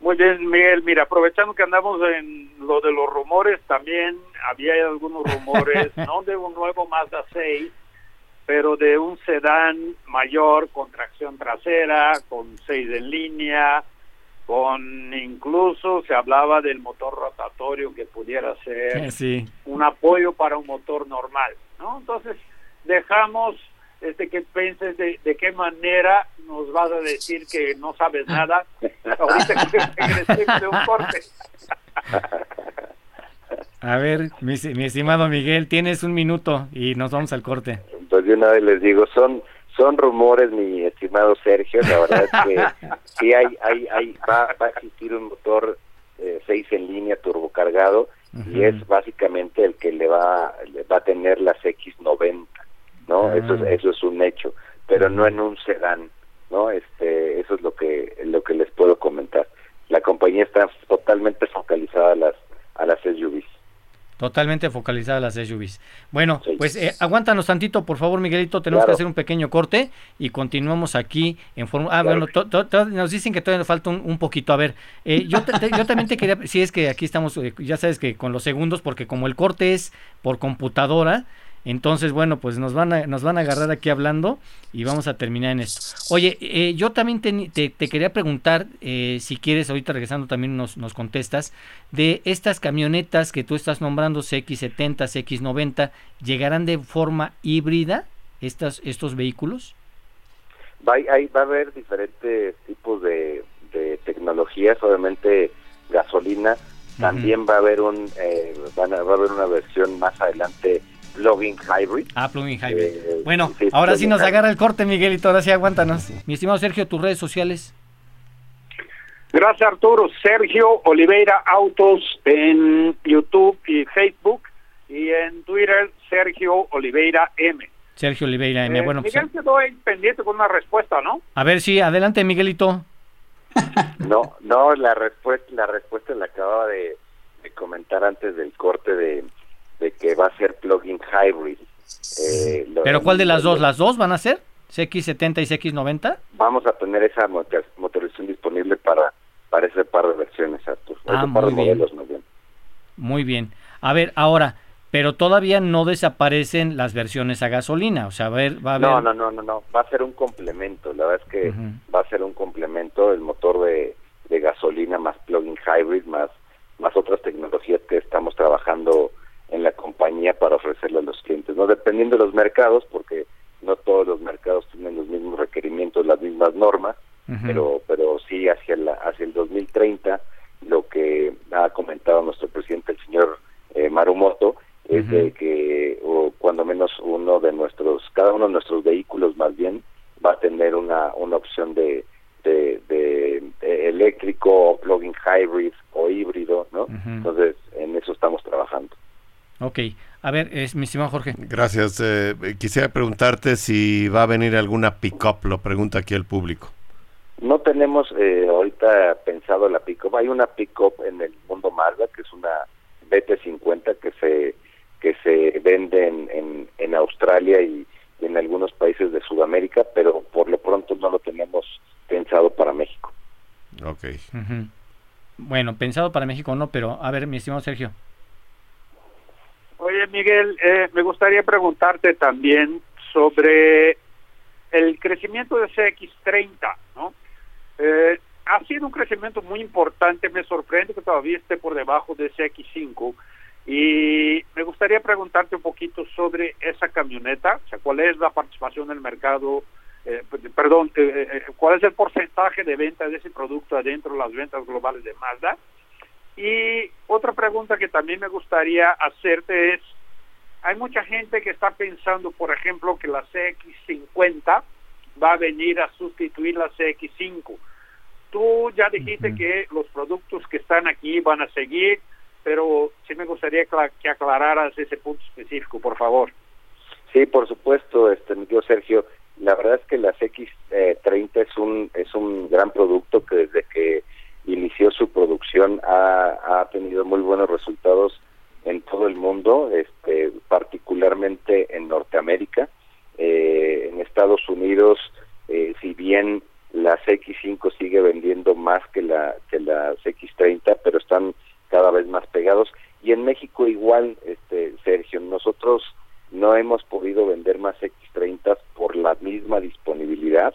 [SPEAKER 2] Muy bien, Miguel. Mira, aprovechando que andamos en lo de los rumores, también había algunos rumores, no de un nuevo Mazda 6, pero de un sedán mayor con tracción trasera, con seis en línea, con incluso se hablaba del motor rotatorio que pudiera ser un apoyo para un motor normal, ¿no? Entonces dejamos este que pienses de, de qué manera nos vas a decir que no sabes nada ahorita que regresemos de un corte.
[SPEAKER 1] A ver, mi, mi, estimado Miguel, tienes un minuto y nos vamos al corte.
[SPEAKER 6] Pues de una vez les digo, son son rumores, mi estimado Sergio, la verdad es que sí hay, hay, hay va, va a existir un motor 6 eh, en línea turbocargado y es básicamente el que le va, le va a tener las X90, ¿no? Ah. Eso, es, eso es un hecho, pero no en un sedán, ¿no? Este, eso es lo que, lo que les puedo comentar. La compañía está totalmente focalizada a las, a las SUVs.
[SPEAKER 1] Totalmente focalizada las SUVs. Bueno, pues eh, aguántanos tantito, por favor, Miguelito. Tenemos que hacer un pequeño corte y continuamos aquí en forma. Ah, bueno, nos dicen que todavía nos falta un, poquito. A ver, eh, yo, yo también te quería. Si es que aquí estamos, eh, ya sabes que con los segundos, porque como el corte es por computadora, Entonces, bueno, pues nos van a, nos van a agarrar aquí hablando y vamos a terminar en esto. Oye, eh, yo también te, quería preguntar, eh, si quieres, ahorita regresando también nos, nos contestas, de estas camionetas que tú estás nombrando, CX70, CX90, ¿llegarán de forma híbrida estas, estos vehículos?
[SPEAKER 6] Va, hay, va a haber diferentes tipos de, tecnologías, obviamente gasolina, también va a haber un eh, van a, va a haber una versión más adelante plug-in hybrid.
[SPEAKER 1] Ah, plug-in hybrid. Eh, bueno, ahora sí nos agarra el corte, Miguelito, ahora sí aguántanos. Mi estimado Sergio, tus redes sociales.
[SPEAKER 2] Gracias, Arturo. Sergio Oliveira Autos en YouTube y Facebook y en Twitter, Sergio Oliveira M.
[SPEAKER 1] Sergio Oliveira M. Eh, bueno,
[SPEAKER 2] Miguel pues, quedó pendiente con una respuesta, ¿no?
[SPEAKER 1] A ver, sí, adelante, Miguelito.
[SPEAKER 6] No, no, la respuesta, la respuesta la acababa de comentar antes del corte de, de que va a ser plugin hybrid.
[SPEAKER 1] Eh, ¿Pero cuál de las dos? ¿Las dos van a ser? ¿CX70 y CX90?
[SPEAKER 6] Vamos a tener esa motorización disponible para, para ese par de versiones, Artur.
[SPEAKER 1] Ah, muy bien. Muy bien. A ver, ahora, pero todavía no desaparecen las versiones a gasolina, o sea, a ver, va a haber...
[SPEAKER 6] No, no, no, no, no, va a ser un complemento, la verdad es que va a ser un complemento el motor de, de gasolina más plug-in hybrid, más, más otras tecnologías que estamos trabajando en la compañía para ofrecerle a los clientes, no dependiendo de los mercados, porque no todos los mercados tienen los mismos requerimientos, las mismas normas, pero pero sí hacia la hacia el 2030 lo que ha comentado nuestro presidente el señor eh, Marumoto es de que o cuando menos uno de nuestros cada uno de nuestros vehículos más bien va a tener una una opción de de, de, eléctrico plug-in hybrid o híbrido, ¿no? Entonces, en eso estamos trabajando.
[SPEAKER 1] Ok, a ver, es, mi estimado Jorge.
[SPEAKER 5] Gracias. Eh, quisiera preguntarte si va a venir alguna pick-up, lo pregunta aquí el público.
[SPEAKER 6] No tenemos eh, ahorita pensado la pick-up. Hay una pick-up en el mundo Mazda, que es una BT50 que se que se vende en, en, Australia y, en algunos países de Sudamérica, pero por lo pronto no lo tenemos pensado para México.
[SPEAKER 5] Ok.
[SPEAKER 1] Bueno, pensado para México no, pero a ver, mi estimado Sergio.
[SPEAKER 2] Oye, Miguel, eh, me gustaría preguntarte también sobre el crecimiento de CX30, ¿no? Eh, ha sido un crecimiento muy importante, me sorprende que todavía esté por debajo de CX5 y me gustaría preguntarte un poquito sobre esa camioneta, o sea, cuál es la participación del mercado, eh, perdón, cuál es el porcentaje de venta de ese producto adentro de las ventas globales de Mazda y otra pregunta que también me gustaría hacerte es, hay mucha gente que está pensando, por ejemplo, que la CX50 va a venir a sustituir la CX5. Tú ya dijiste que los productos que están aquí van a seguir, pero sí me gustaría que aclararas ese punto específico, por favor.
[SPEAKER 6] Sí, por supuesto, este, mi tío Sergio. La verdad es que la CX30 es un es un gran producto que desde que inició su producción ha, tenido muy buenos resultados en todo el mundo, este, particularmente en Norteamérica. Eh, en Estados Unidos, eh, si bien la X5 sigue vendiendo más que la que la X30, pero están cada vez más pegados. Y en México igual, este Sergio, nosotros no hemos podido vender más X30 por la misma disponibilidad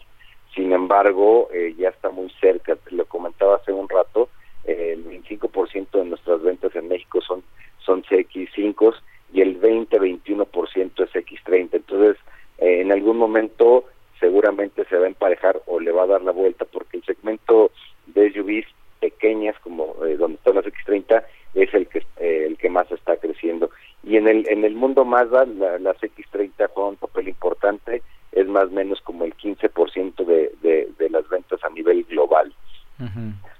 [SPEAKER 6] sin embargo, eh, ya está muy cerca, te lo comentaba hace un rato, eh, el 25% de nuestras ventas en México son, son CX5 y el 20-21% es X30. Entonces, eh, en algún momento seguramente se va a emparejar o le va a dar la vuelta porque el segmento de SUVs pequeñas como donde están las X30 es el que el que más está creciendo y en el en el mundo Mazda la, las X30 juegan un papel importante es más o menos como el 15% de, de, de las ventas a nivel global.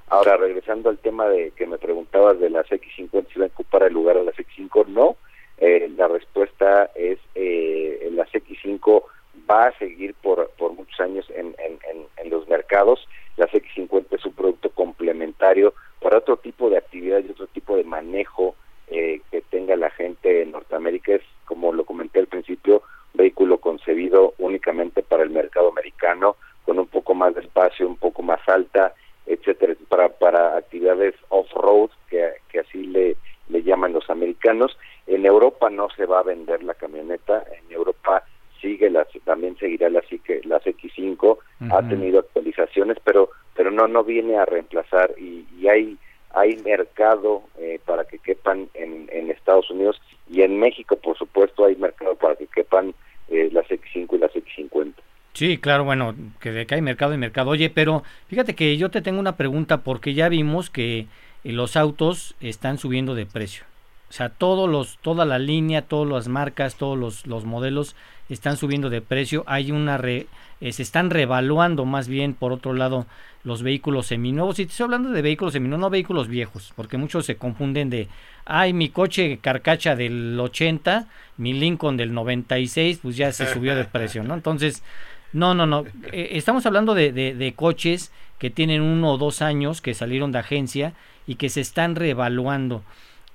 [SPEAKER 6] Ahora, regresando al de que me preguntabas de las X50, si va a ocupar el lugar de las X5, no. Eh, la respuesta es eh, las X5 va a seguir por, por muchos años en, en, en, los mercados. Las X50 es un producto complementario para otro tipo de actividad y otro tipo de manejo eh, que tenga la gente en Norteamérica. Es, como lo comenté al principio, vehículo concebido únicamente para el mercado americano, con un poco más de espacio, un poco más alta, etcétera, para, para actividades off-road, que, que así le, le llaman los americanos. En Europa no se va a vender la camioneta, que las, también seguirá la, la X5, ha tenido actualizaciones, pero pero no no viene a reemplazar y, y hay hay mercado eh, para que quepan en, en, Estados Unidos y en México, por supuesto, hay mercado para que quepan eh, las X5 y las X50.
[SPEAKER 1] Sí, claro, bueno, que de que hay mercado y mercado. Oye, pero fíjate que yo te tengo una pregunta porque ya vimos que eh, los autos están subiendo de precio. O sea, todos los, toda la línea, todas las marcas, todos los, los modelos están subiendo de precio. Hay una re, se están revaluando más bien, por otro lado, los vehículos seminuevos. Y te estoy hablando de vehículos seminuevos, no vehículos viejos, porque muchos se confunden de, ay, mi coche carcacha del 80, mi Lincoln del 96, pues ya se subió de precio, ¿no? Entonces, no, no, no. Eh, estamos hablando de, de, coches que tienen uno o dos años, que salieron de agencia y que se están reevaluando.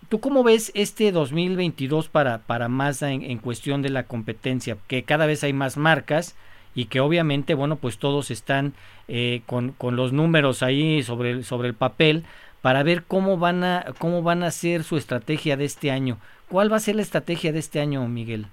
[SPEAKER 1] ¿Tú cómo ves este 2022 para, para Mazda en, cuestión de la competencia? Que cada vez hay más marcas y que obviamente, bueno, pues todos están eh, con, con, los números ahí sobre el, sobre el papel para ver cómo van a cómo van a ser su estrategia de este año. ¿Cuál va a ser la estrategia de este año, Miguel?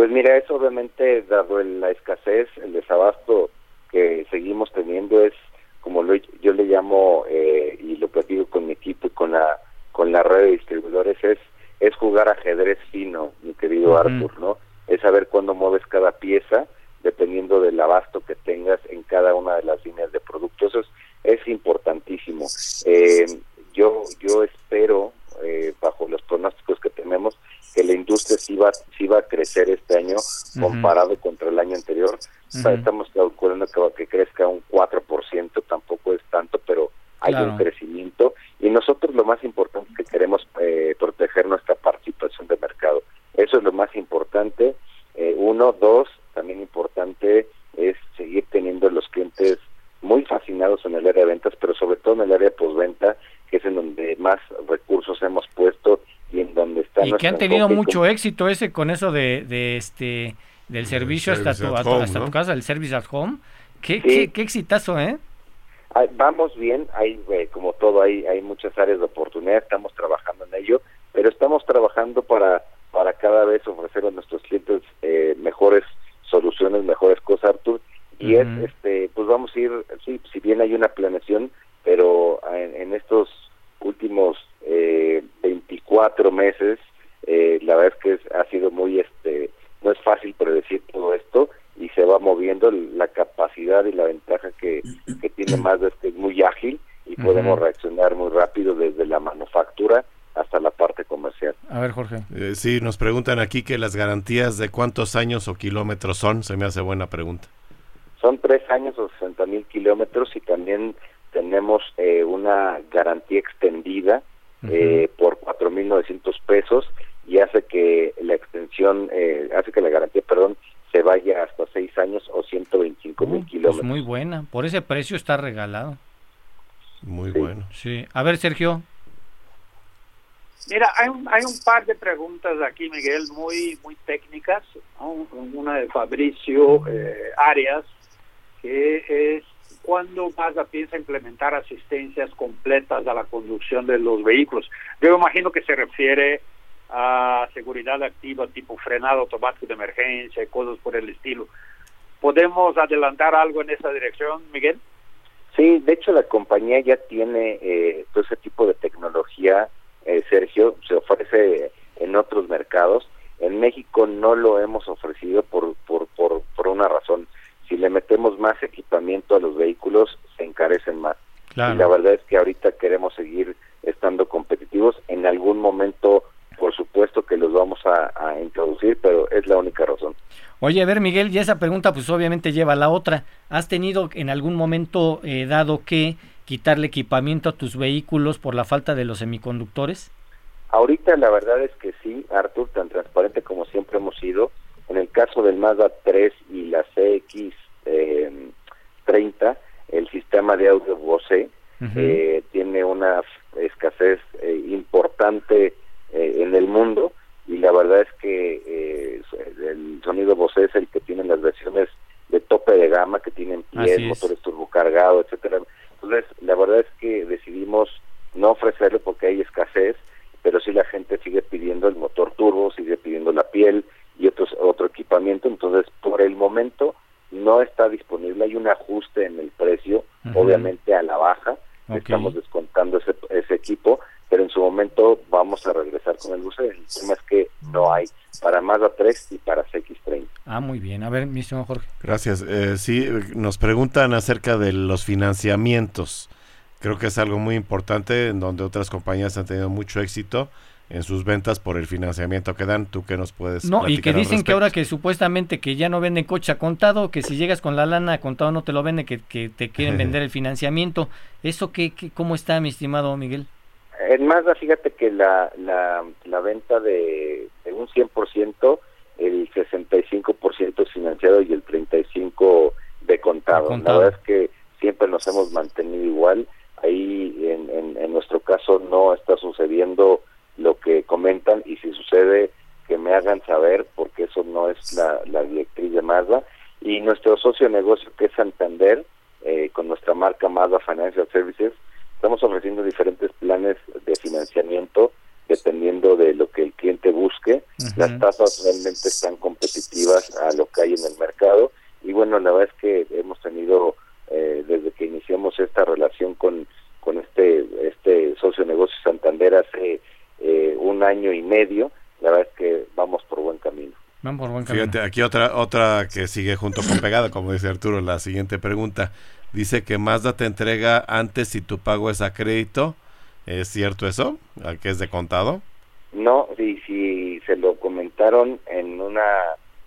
[SPEAKER 6] Pues mira, eso obviamente, dado la escasez, el desabasto que seguimos teniendo, es como lo, yo le llamo, eh, y lo platico con mi equipo y con la, con la red de distribuidores, es, es jugar ajedrez fino, mi querido Arthur, ¿no? Es saber cuándo mueves cada pieza dependiendo del abasto que tengas en cada una de las líneas de productos. Eso es, importantísimo. Eh, yo, yo espero, eh, bajo los pronósticos que tenemos, que la industria sí va, sí va a crecer este año comparado contra el año anterior. estamos calculando que, que crezca un 4%, tampoco es tanto, pero hay un crecimiento. Y nosotros lo más importante es que queremos eh, proteger nuestra participación de mercado. Eso es lo más importante. uno, dos, también importante es seguir teniendo los clientes muy fascinados en el área de ventas, pero sobre todo en el área de postventa, que es en donde más recursos hemos puesto y en donde están
[SPEAKER 1] y que han tenido mucho éxito ese con eso de, de este del servicio hasta, tu, hasta tu casa, el service at home. Qué, qué, exitazo, ¿eh?
[SPEAKER 6] vamos bien, hay eh, como todo hay hay muchas áreas de oportunidad, estamos trabajando en ello, pero estamos trabajando para para cada vez ofrecer a nuestros clientes eh, mejores soluciones, mejores cosas, Artur. Y es, este, pues vamos a ir, sí, si bien hay una planeación, pero en, estos últimos eh, 24 meses, eh, la verdad es que ha sido muy, este, no es fácil predecir todo esto y se va moviendo la y la ventaja que, que tiene más de este muy ágil y podemos reaccionar muy rápido desde la manufactura hasta la parte comercial.
[SPEAKER 1] A ver, Jorge.
[SPEAKER 5] Eh, sí, nos preguntan aquí que las garantías de cuántos años o kilómetros son. Se me hace buena pregunta.
[SPEAKER 6] Son tres años o 60 mil kilómetros y también tenemos eh, una garantía extendida eh, por 4.900 pesos y hace que la extensión, eh, hace que la garantía, perdón, se vaya hasta seis años o 125 mil pues kilómetros.
[SPEAKER 1] muy buena. Por ese precio está regalado.
[SPEAKER 5] Muy bueno.
[SPEAKER 1] Sí. A ver, Sergio.
[SPEAKER 2] Mira, hay un, hay un par de preguntas aquí, Miguel, muy muy técnicas. Una de Fabricio eh, Arias, que es cuándo Mazda piensa implementar asistencias completas a la conducción de los vehículos. Yo imagino que se refiere a seguridad activa tipo frenado automático de emergencia y cosas por el estilo. ¿Podemos adelantar algo en esa dirección, Miguel?
[SPEAKER 6] Sí, de hecho la compañía ya tiene eh, todo ese tipo de tecnología eh, Sergio, se ofrece en otros mercados. En México no lo hemos ofrecido por, por, por, por una razón. Si le metemos más equipamiento a los vehículos, se encarecen más. Y la verdad es que ahorita queremos seguir estando competitivos. En algún momento, por supuesto que los vamos a, introducir, pero es la única razón.
[SPEAKER 1] Oye, a ver, Miguel, y esa pregunta pues obviamente lleva a la otra. ¿Has tenido en algún momento eh, dado que quitarle equipamiento a tus vehículos por la falta de los semiconductores?
[SPEAKER 6] Ahorita la verdad es que sí, Arthur, tan transparente como siempre hemos sido. En el caso del Mazda 3 y la CX 30, el sistema de audio Bose eh, tiene una escasez eh, importante eh, en el mundo y la verdad es que el sonido Bose es el que tiene las versiones de tope de gama que tienen pies, motores turbocargados, etcétera. Entonces, la verdad es que decidimos no ofrecerlo porque hay escasez, pero sí la gente sigue pidiendo el motor turbo, sigue pidiendo la piel y otros, otro equipamiento, entonces por por el momento no está disponible, hay un ajuste en el precio, obviamente a la baja, estamos descontando ese, ese equipo, pero en su momento vamos a regresar con el buceo. El tema es que no hay para Mazda 3 y para CX30.
[SPEAKER 1] Ah, muy bien. A ver, mi señor Jorge.
[SPEAKER 5] Gracias. Eh, sí, nos preguntan acerca de los financiamientos. Creo que es algo muy importante en donde otras compañías han tenido mucho éxito en sus ventas por el financiamiento que dan. ¿Tú qué nos puedes
[SPEAKER 1] No, y que dicen que ahora que supuestamente que ya no venden coche a contado, que si llegas con la lana a contado no te lo venden, que, te quieren vender el financiamiento. ¿Eso qué, qué, cómo está, mi estimado Miguel?
[SPEAKER 6] En Mazda, fíjate que la, la, la venta de, de un 100%, el 65% es financiado y el 35% de contado. de contado. La verdad es que siempre nos hemos mantenido igual. Ahí, en, en, en nuestro caso, no está sucediendo lo que comentan y si sucede que me hagan saber porque eso no es la, la directriz de Mazda y nuestro socio de negocio que es Santander eh, con nuestra marca Mazda Financial Services estamos ofreciendo diferentes planes de financiamiento dependiendo de lo que el cliente busque las tasas realmente están competitivas a lo que hay en el mercado y bueno la verdad es que hemos tenido eh, desde que iniciamos esta relación con con este este socio de negocio Santander hace eh, un año y medio, la verdad es que vamos por buen camino.
[SPEAKER 1] Vamos por buen camino.
[SPEAKER 5] Fíjate, aquí otra, otra que sigue junto con pegada, como dice Arturo, la siguiente pregunta. Dice que Mazda te entrega antes si tu pago es a crédito. ¿Es cierto eso? ¿Al que es de contado?
[SPEAKER 6] No, y si se lo comentaron en una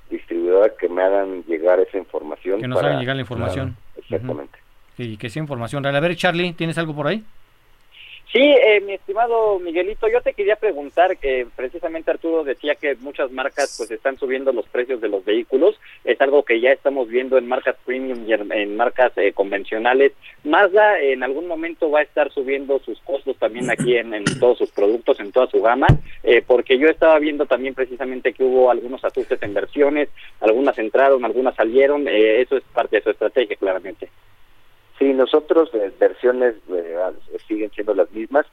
[SPEAKER 6] distribuidora que me hagan llegar esa información.
[SPEAKER 1] Que nos hagan llegar la información.
[SPEAKER 6] exactamente.
[SPEAKER 1] Y que sea información real. A ver, Charlie, ¿tienes algo por ahí?
[SPEAKER 4] Sí, eh, mi estimado Miguelito, yo te quería preguntar, que precisamente Arturo decía que muchas marcas pues están subiendo los precios de los vehículos, es algo que ya estamos viendo en marcas premium y en, marcas eh, convencionales. Mazda en algún momento va a estar subiendo sus costos también aquí en, todos sus productos, en toda su gama, eh, porque yo estaba viendo también precisamente que hubo algunos ajustes en versiones, algunas entraron, algunas salieron, eh, eso es parte de su estrategia claramente.
[SPEAKER 6] Sí, nosotros eh, versiones eh, siguen siendo las mismas.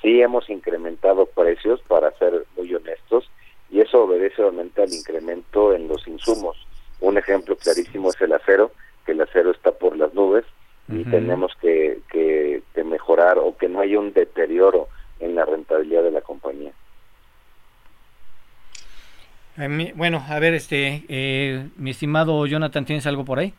[SPEAKER 6] Sí hemos incrementado precios, para ser muy honestos, y eso obedece obviamente al incremento en los insumos. Un ejemplo clarísimo es el acero, que el acero está por las nubes y tenemos que, que, que mejorar o que no haya un deterioro en la rentabilidad de la compañía.
[SPEAKER 1] Bueno, a ver, este, eh, mi estimado Jonathan, ¿tienes algo por ahí?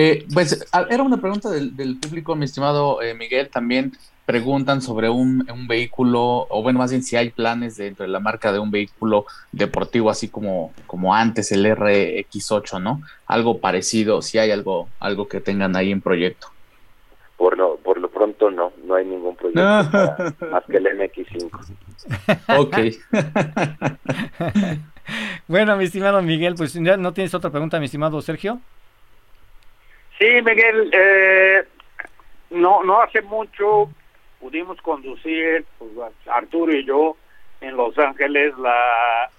[SPEAKER 3] Eh, pues era una pregunta del, del público, mi estimado eh, Miguel. También preguntan sobre un, un, vehículo, o bueno, más bien si hay planes dentro de la marca de un vehículo deportivo, así como, como antes el RX8, ¿no? Algo parecido, si hay algo, algo que tengan ahí en proyecto.
[SPEAKER 6] Por lo, por lo pronto no, no hay ningún proyecto para, más que el MX5.
[SPEAKER 3] Ok.
[SPEAKER 1] bueno, mi estimado Miguel, pues ya no tienes otra pregunta, mi estimado Sergio.
[SPEAKER 2] Sí, Miguel, eh, no, no hace mucho pudimos conducir, pues, Arturo y yo, en Los Ángeles, la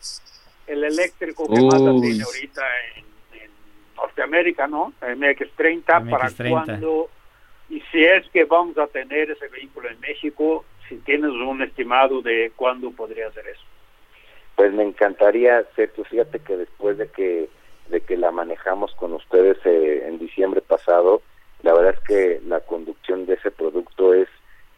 [SPEAKER 2] el eléctrico que más tiene ahorita en, en, Norteamérica, ¿no? MX30, MX30, para cuando, y si es que vamos a tener ese vehículo en México, si tienes un estimado de cuándo podría ser eso.
[SPEAKER 6] Pues me encantaría, Sergio, fíjate que después de que de que la manejamos con ustedes eh, en diciembre pasado. La verdad es que la conducción de ese producto es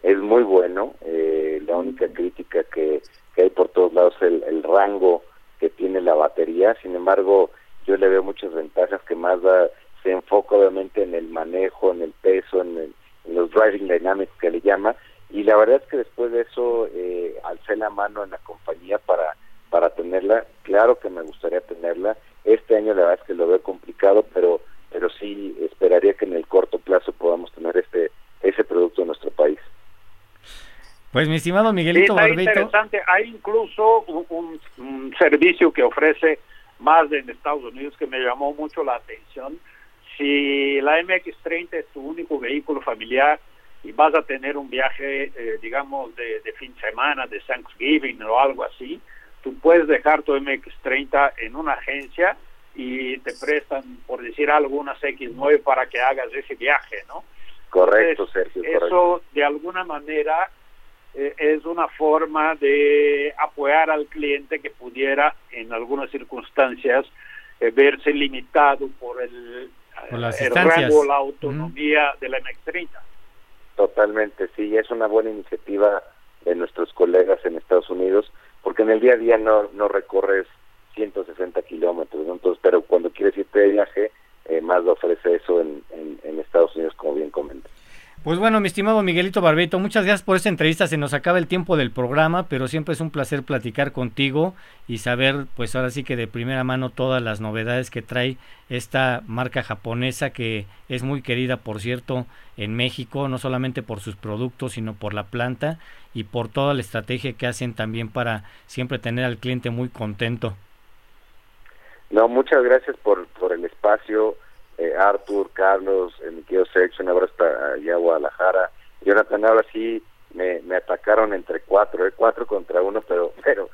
[SPEAKER 6] es muy bueno. Eh, la única crítica que, que, hay por todos lados es el, el, rango que tiene la batería. Sin embargo, yo le veo muchas ventajas que Mazda se enfoca obviamente en el manejo, en el peso, en, el, los driving dynamics que le llama. Y la verdad es que después de eso eh, alcé la mano en la compañía para para tenerla. Claro que me gustaría tenerla. Este año la verdad es que lo veo complicado, pero pero sí esperaría que en el corto plazo podamos tener este ese producto en nuestro país.
[SPEAKER 1] Pues mi estimado Miguelito
[SPEAKER 2] sí, interesante. Hay incluso un, un, un, servicio que ofrece más en Estados Unidos que me llamó mucho la atención. Si la MX30 es tu único vehículo familiar y vas a tener un viaje, eh, digamos, de, de fin de semana, de Thanksgiving o algo así, tú puedes dejar tu MX30 en una agencia y te prestan, por decir algo, unas X9 para que hagas ese viaje, ¿no?
[SPEAKER 6] Correcto, Entonces, Sergio.
[SPEAKER 2] Eso,
[SPEAKER 6] correcto.
[SPEAKER 2] de alguna manera, eh, es una forma de apoyar al cliente que pudiera, en algunas circunstancias, eh, verse limitado por el, el rango, la autonomía de la MX30.
[SPEAKER 6] Totalmente, sí, es una buena iniciativa de nuestros colegas en Estados Unidos, porque en el día a día no, no recorres 160 kilómetros, entonces, pero cuando quieres irte de viaje, eh, más lo ofrece eso en, en, Estados Unidos, como bien comentas.
[SPEAKER 1] Pues bueno, mi estimado Miguelito Barbeto, muchas gracias por esta entrevista. Se nos acaba el tiempo del programa, pero siempre es un placer platicar contigo y saber, pues ahora sí que de primera mano todas las novedades que trae esta marca japonesa que es muy querida, por cierto, en México, no solamente por sus productos, sino por la planta y por toda la estrategia que hacen también para siempre tener al cliente muy contento.
[SPEAKER 6] No, muchas gracias por, por el espacio eh, Arthur, Carlos, mi querido Sergio, un abrazo hasta allá a Guadalajara. Jonathan, ahora sí me, me atacaron entre cuatro, eh, cuatro contra uno, pero... pero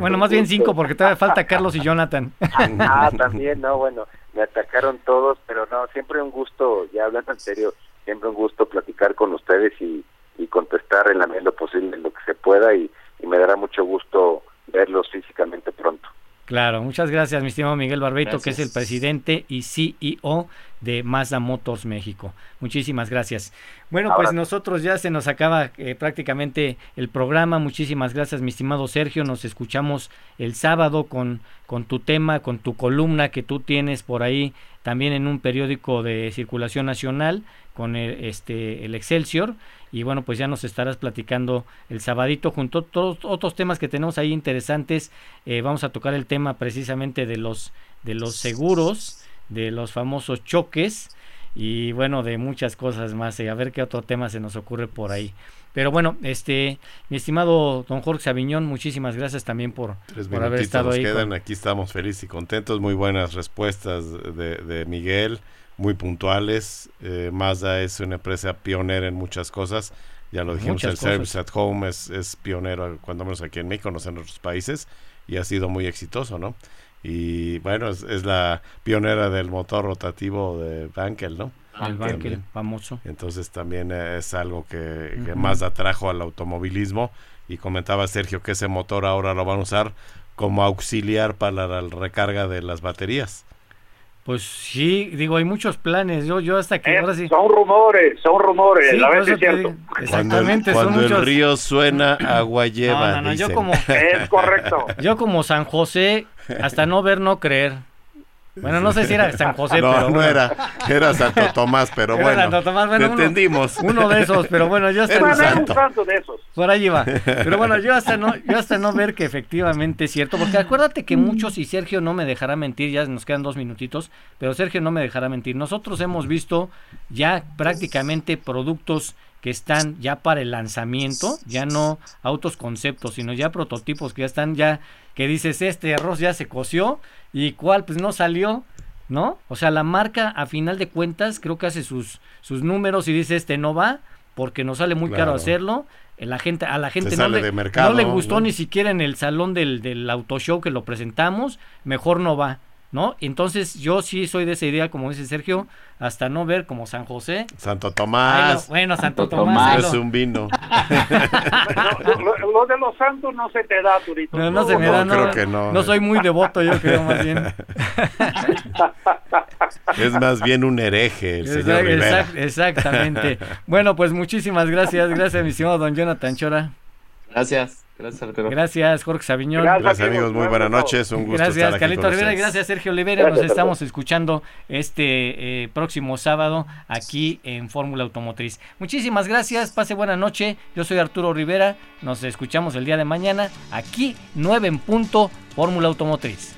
[SPEAKER 1] bueno, más bien cinco, porque todavía falta Carlos y Jonathan.
[SPEAKER 6] ah, también, no, bueno, me atacaron todos, pero no, siempre un gusto, ya hablando en serio, siempre un gusto platicar con ustedes y, y contestar en la medida lo posible en lo que se pueda y me dará mucho gusto verlos físicamente pronto.
[SPEAKER 1] Claro, muchas gracias, mi estimado Miguel Barbeito, que es el presidente y CEO de Mazda Motors México. Muchísimas gracias. Bueno, pues nosotros ya se nos acaba eh, prácticamente el programa. Muchísimas gracias, mi estimado Sergio. Nos escuchamos el sábado con, con tu tema, con tu columna que tú tienes por ahí también en un periódico de circulación nacional con el, este, el Excelsior y bueno, pues ya nos estarás platicando el sabadito junto a todos otros temas que tenemos ahí interesantes. Eh, vamos a tocar el tema precisamente de los, de los seguros, de los famosos choques y bueno, de muchas cosas más. a ver qué otro tema se nos ocurre por ahí. Pero bueno, este, mi estimado don Jorge Sabiñón, muchísimas gracias también por, por haber estado ahí.
[SPEAKER 5] Quedan. Aquí estamos felices y contentos. Muy buenas respuestas de, de Miguel muy puntuales. Eh, Mazda es una empresa pionera en muchas cosas. Ya lo dijimos, el Service at Home es, es pionero, cuando menos aquí en México, no sé en otros países, y ha sido muy exitoso, ¿no? Y bueno, es, la pionera del motor rotativo de Bankel, ¿no?
[SPEAKER 1] El Bankel, famoso.
[SPEAKER 5] Entonces también es algo que, que Mazda trajo al automovilismo y comentaba Sergio que ese motor ahora lo van a usar como auxiliar para la recarga de las baterías.
[SPEAKER 1] Pues sí, digo, hay muchos planes. Yo, yo hasta que
[SPEAKER 2] eh,
[SPEAKER 1] ahora sí.
[SPEAKER 2] Son rumores, son rumores. la vez es cierto.
[SPEAKER 1] exactamente.
[SPEAKER 5] Cuando, el, río suena, agua lleva. No, no, no,
[SPEAKER 1] yo como.
[SPEAKER 2] Es correcto.
[SPEAKER 1] Yo como San José, hasta no ver, no creer. Bueno, no sé si era San José, no, pero.
[SPEAKER 5] No, era, era Santo Tomás, pero bueno. Santo Tomás, bueno, entendimos.
[SPEAKER 1] Uno de esos, pero bueno, yo hasta.
[SPEAKER 2] un santo de esos.
[SPEAKER 1] Por ahí va. Pero bueno, yo hasta no, yo hasta no ver que efectivamente es cierto, porque acuérdate que muchos, y Sergio no me dejará mentir, ya nos quedan dos minutitos, pero Sergio no me dejará mentir. Nosotros hemos visto ya prácticamente productos que están ya para el lanzamiento, ya no autos conceptos, sino ya prototipos que ya están ya, que dices, este arroz ya se coció y cuál pues no salió, ¿no? O sea, la marca a final de cuentas creo que hace sus, sus números y dice, este no va porque nos sale muy caro hacerlo. La gente, a la gente no le, no le, gustó ni siquiera en el salón del, del auto show que lo presentamos, mejor no va. ¿No? Entonces yo sí soy de esa idea, como dice Sergio, hasta no ver como San José.
[SPEAKER 5] Santo Tomás.
[SPEAKER 1] bueno, Santo, Tomás.
[SPEAKER 5] Es un vino.
[SPEAKER 2] lo, de los santos no se te da, Turito.
[SPEAKER 1] No, no se me da, no, creo que no. No soy muy devoto, yo creo más bien.
[SPEAKER 5] es más bien un hereje el señor Rivera.
[SPEAKER 1] exactamente. Bueno, pues muchísimas gracias. Gracias, mi estimado don Jonathan Chora.
[SPEAKER 3] Gracias. Gracias,
[SPEAKER 1] Gracias, Jorge Sabiñón.
[SPEAKER 5] Gracias, amigos. Muy buenas noches. Un gusto
[SPEAKER 1] Gracias, Carlito Rivera. Gracias, Sergio Olivera. Nos estamos escuchando este eh, próximo sábado aquí en Fórmula Automotriz. Muchísimas gracias. Pase buena noche. Yo soy Arturo Rivera. Nos escuchamos el día de mañana aquí, 9 en punto, Fórmula Automotriz.